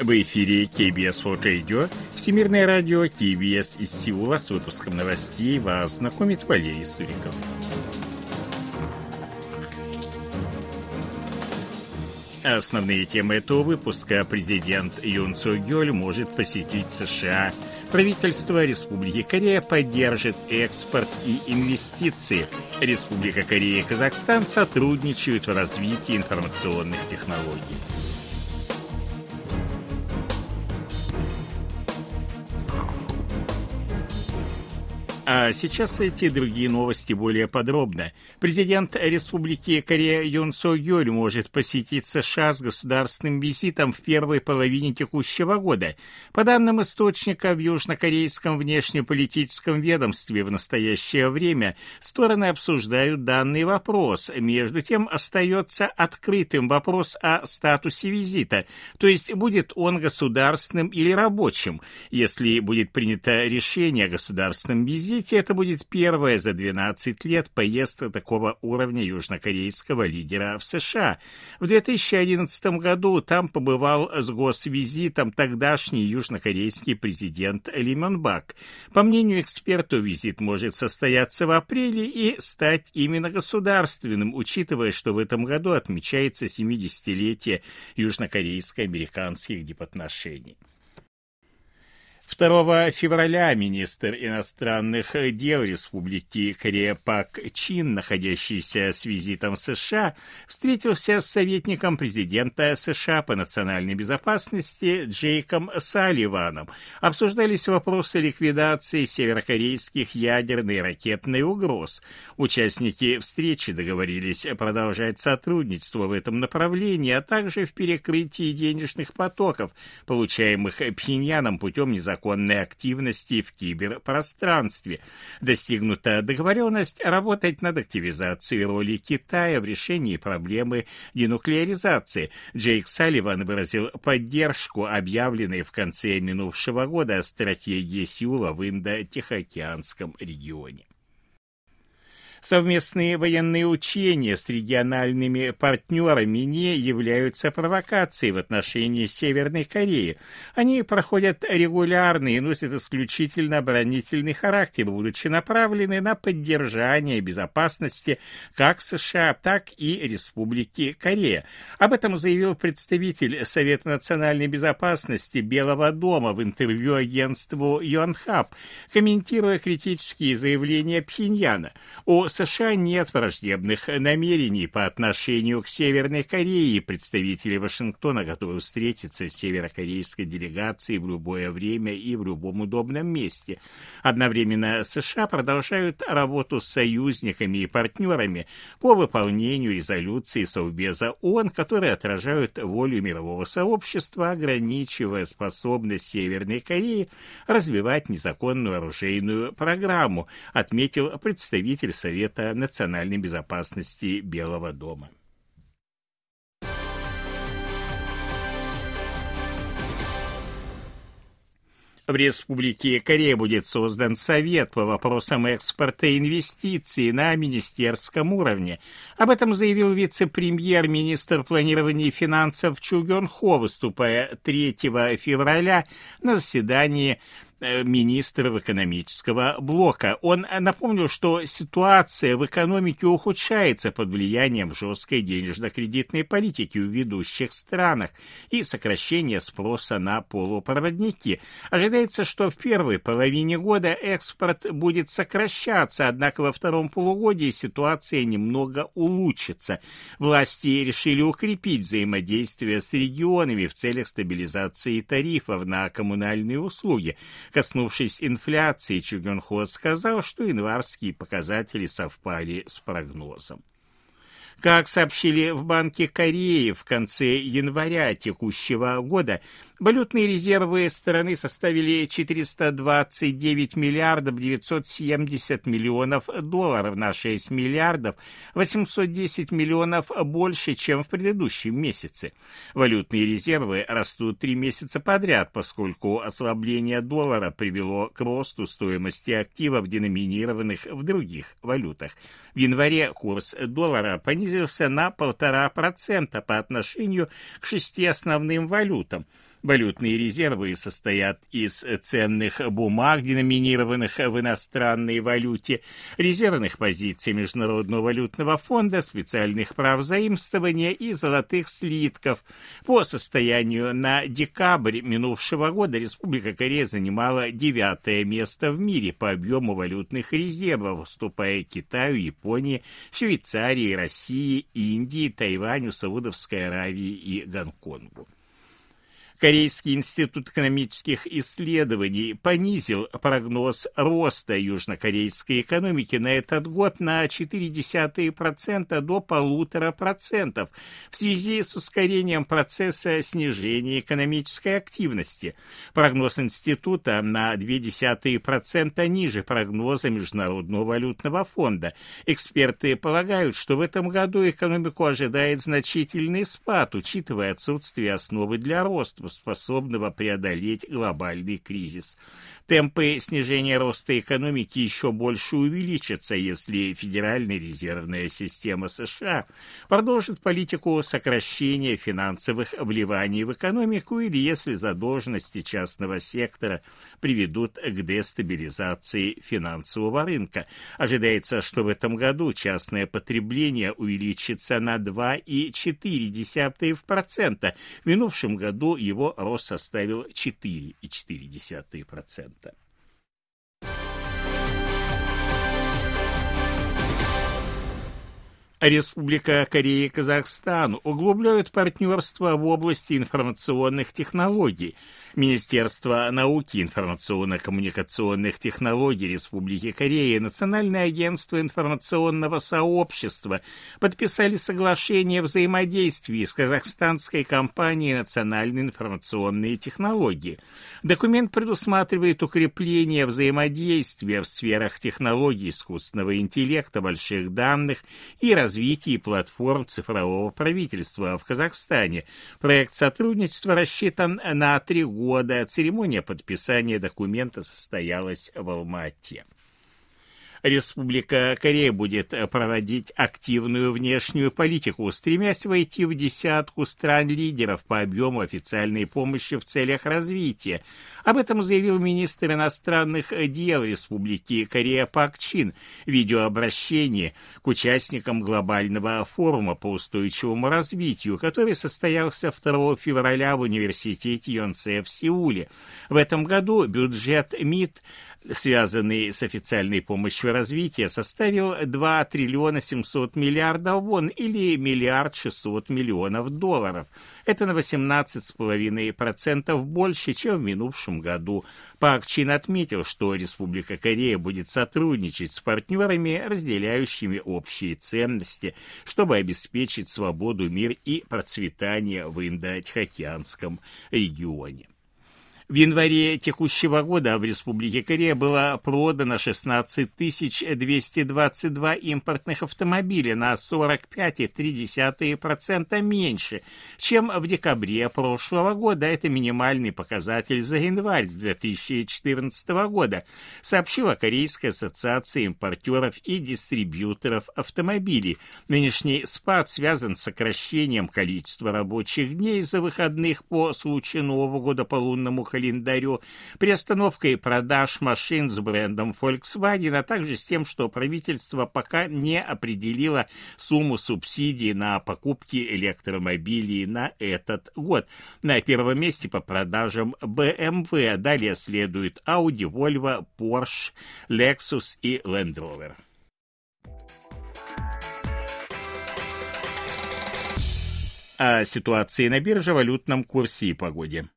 В эфире KBS World Radio, Всемирное радио KBS из Сеула с выпуском новостей вас знакомит Валерий Суриков. Основные темы этого выпуска. Президент Юн Цу Гёль может посетить США. Правительство Республики Корея поддержит экспорт и инвестиции. Республика Корея и Казахстан сотрудничают в развитии информационных технологий. А сейчас эти другие новости более подробно. Президент Республики Корея Юн Со Гёль может посетить США с государственным визитом в первой половине текущего года. По данным источника в южнокорейском внешнеполитическом ведомстве в настоящее время стороны обсуждают данный вопрос. Между тем остается открытым вопрос о статусе визита, то есть будет он государственным или рабочим. Если будет принято решение о государственном визите, Видите, это будет первая за 12 лет поездка такого уровня южнокорейского лидера в США. В 2011 году там побывал с госвизитом тогдашний южнокорейский президент Ли Бак. По мнению экспертов, визит может состояться в апреле и стать именно государственным, учитывая, что в этом году отмечается 70-летие южнокорейско-американских дипотношений. 2 февраля министр иностранных дел Республики Корея Пак Чин, находящийся с визитом в США, встретился с советником президента США по национальной безопасности Джейком Салливаном. Обсуждались вопросы ликвидации северокорейских ядерной и ракетной угроз. Участники встречи договорились продолжать сотрудничество в этом направлении, а также в перекрытии денежных потоков, получаемых Пхеньяном путем незаконных незаконной активности в киберпространстве. Достигнута договоренность работать над активизацией роли Китая в решении проблемы денуклеаризации. Джейк Салливан выразил поддержку объявленной в конце минувшего года стратегии Сеула в Индо-Тихоокеанском регионе. Совместные военные учения с региональными партнерами не являются провокацией в отношении Северной Кореи. Они проходят регулярно и носят исключительно оборонительный характер, будучи направлены на поддержание безопасности как США, так и Республики Корея. Об этом заявил представитель Совета национальной безопасности Белого дома в интервью агентству Йонхаб, комментируя критические заявления Пхеньяна. О США нет враждебных намерений по отношению к Северной Корее, представители Вашингтона готовы встретиться с северокорейской делегацией в любое время и в любом удобном месте. Одновременно США продолжают работу с союзниками и партнерами по выполнению резолюции Совбеза ООН, которые отражают волю мирового сообщества, ограничивая способность Северной Кореи развивать незаконную оружейную программу, отметил представитель Совета Совета национальной безопасности Белого дома. В Республике Корея будет создан Совет по вопросам экспорта и инвестиций на министерском уровне. Об этом заявил вице-премьер-министр планирования и финансов Чу Гён Хо, выступая 3 февраля на заседании Э, министров экономического блока. Он напомнил, что ситуация в экономике ухудшается под влиянием жесткой денежно-кредитной политики в ведущих странах и сокращения спроса на полупроводники. Ожидается, что в первой половине года экспорт будет сокращаться, однако во втором полугодии ситуация немного улучшится. Власти решили укрепить взаимодействие с регионами в целях стабилизации тарифов на коммунальные услуги. Коснувшись инфляции, Чугюнхо сказал, что январские показатели совпали с прогнозом. Как сообщили в Банке Кореи в конце января текущего года, валютные резервы страны составили 429 миллиардов 970 миллионов долларов на 6 миллиардов 810 миллионов больше, чем в предыдущем месяце. Валютные резервы растут три месяца подряд, поскольку ослабление доллара привело к росту стоимости активов, деноминированных в других валютах. В январе курс доллара понизился на полтора процента по отношению к шести основным валютам. Валютные резервы состоят из ценных бумаг, деноминированных в иностранной валюте, резервных позиций Международного валютного фонда, специальных прав заимствования и золотых слитков. По состоянию на декабрь минувшего года Республика Корея занимала девятое место в мире по объему валютных резервов, уступая Китаю, Японии, Швейцарии, России, Индии, Тайваню, Саудовской Аравии и Гонконгу. Корейский институт экономических исследований понизил прогноз роста южнокорейской экономики на этот год на 0,4% до 1,5% в связи с ускорением процесса снижения экономической активности. Прогноз института на 0,2% ниже прогноза Международного валютного фонда. Эксперты полагают, что в этом году экономику ожидает значительный спад, учитывая отсутствие основы для роста способного преодолеть глобальный кризис. Темпы снижения роста экономики еще больше увеличатся, если Федеральная резервная система США продолжит политику сокращения финансовых вливаний в экономику или если задолженности частного сектора приведут к дестабилизации финансового рынка. Ожидается, что в этом году частное потребление увеличится на 2,4%. В минувшем году его рост составил 4,4%. Республика Корея и Казахстан углубляют партнерство в области информационных технологий – Министерство науки информационно-коммуникационных технологий Республики Корея и Национальное агентство информационного сообщества подписали соглашение о взаимодействии с казахстанской компанией «Национальные информационные технологии». Документ предусматривает укрепление взаимодействия в сферах технологий искусственного интеллекта, больших данных и развития платформ цифрового правительства в Казахстане. Проект сотрудничества рассчитан на три года года церемония подписания документа состоялась в Алма-Ате. Республика Корея будет проводить активную внешнюю политику, стремясь войти в десятку стран-лидеров по объему официальной помощи в целях развития. Об этом заявил министр иностранных дел Республики Корея Пак Чин в видеообращении к участникам глобального форума по устойчивому развитию, который состоялся 2 февраля в университете Йонсе в Сеуле. В этом году бюджет МИД связанный с официальной помощью развития, составил 2 триллиона 700 миллиардов вон или миллиард 600 миллионов долларов. Это на 18,5% больше, чем в минувшем году. Пак Чин отметил, что Республика Корея будет сотрудничать с партнерами, разделяющими общие ценности, чтобы обеспечить свободу, мир и процветание в Индо-Тихоокеанском регионе. В январе текущего года в Республике Корея было продано 16 222 импортных автомобиля на 45,3% меньше, чем в декабре прошлого года. Это минимальный показатель за январь 2014 года, сообщила Корейская ассоциация импортеров и дистрибьюторов автомобилей. Нынешний спад связан с сокращением количества рабочих дней из-за выходных по случаю Нового года по лунному календарю календарю, приостановкой продаж машин с брендом Volkswagen, а также с тем, что правительство пока не определило сумму субсидий на покупки электромобилей на этот год. На первом месте по продажам BMW, далее следует Audi, Volvo, Porsche, Lexus и Land Rover. о ситуации на бирже, валютном курсе и погоде.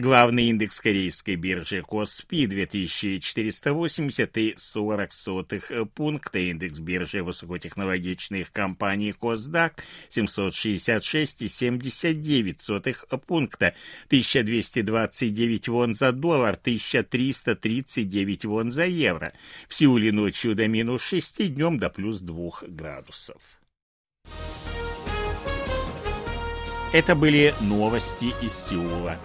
Главный индекс корейской биржи Коспи 2480,40 пункта, индекс биржи высокотехнологичных компаний Косдак 766,79 пункта, 1229 вон за доллар, 1339 вон за евро. В Сеуле ночью до минус 6, днем до плюс 2 градусов. Это были новости из Сеула.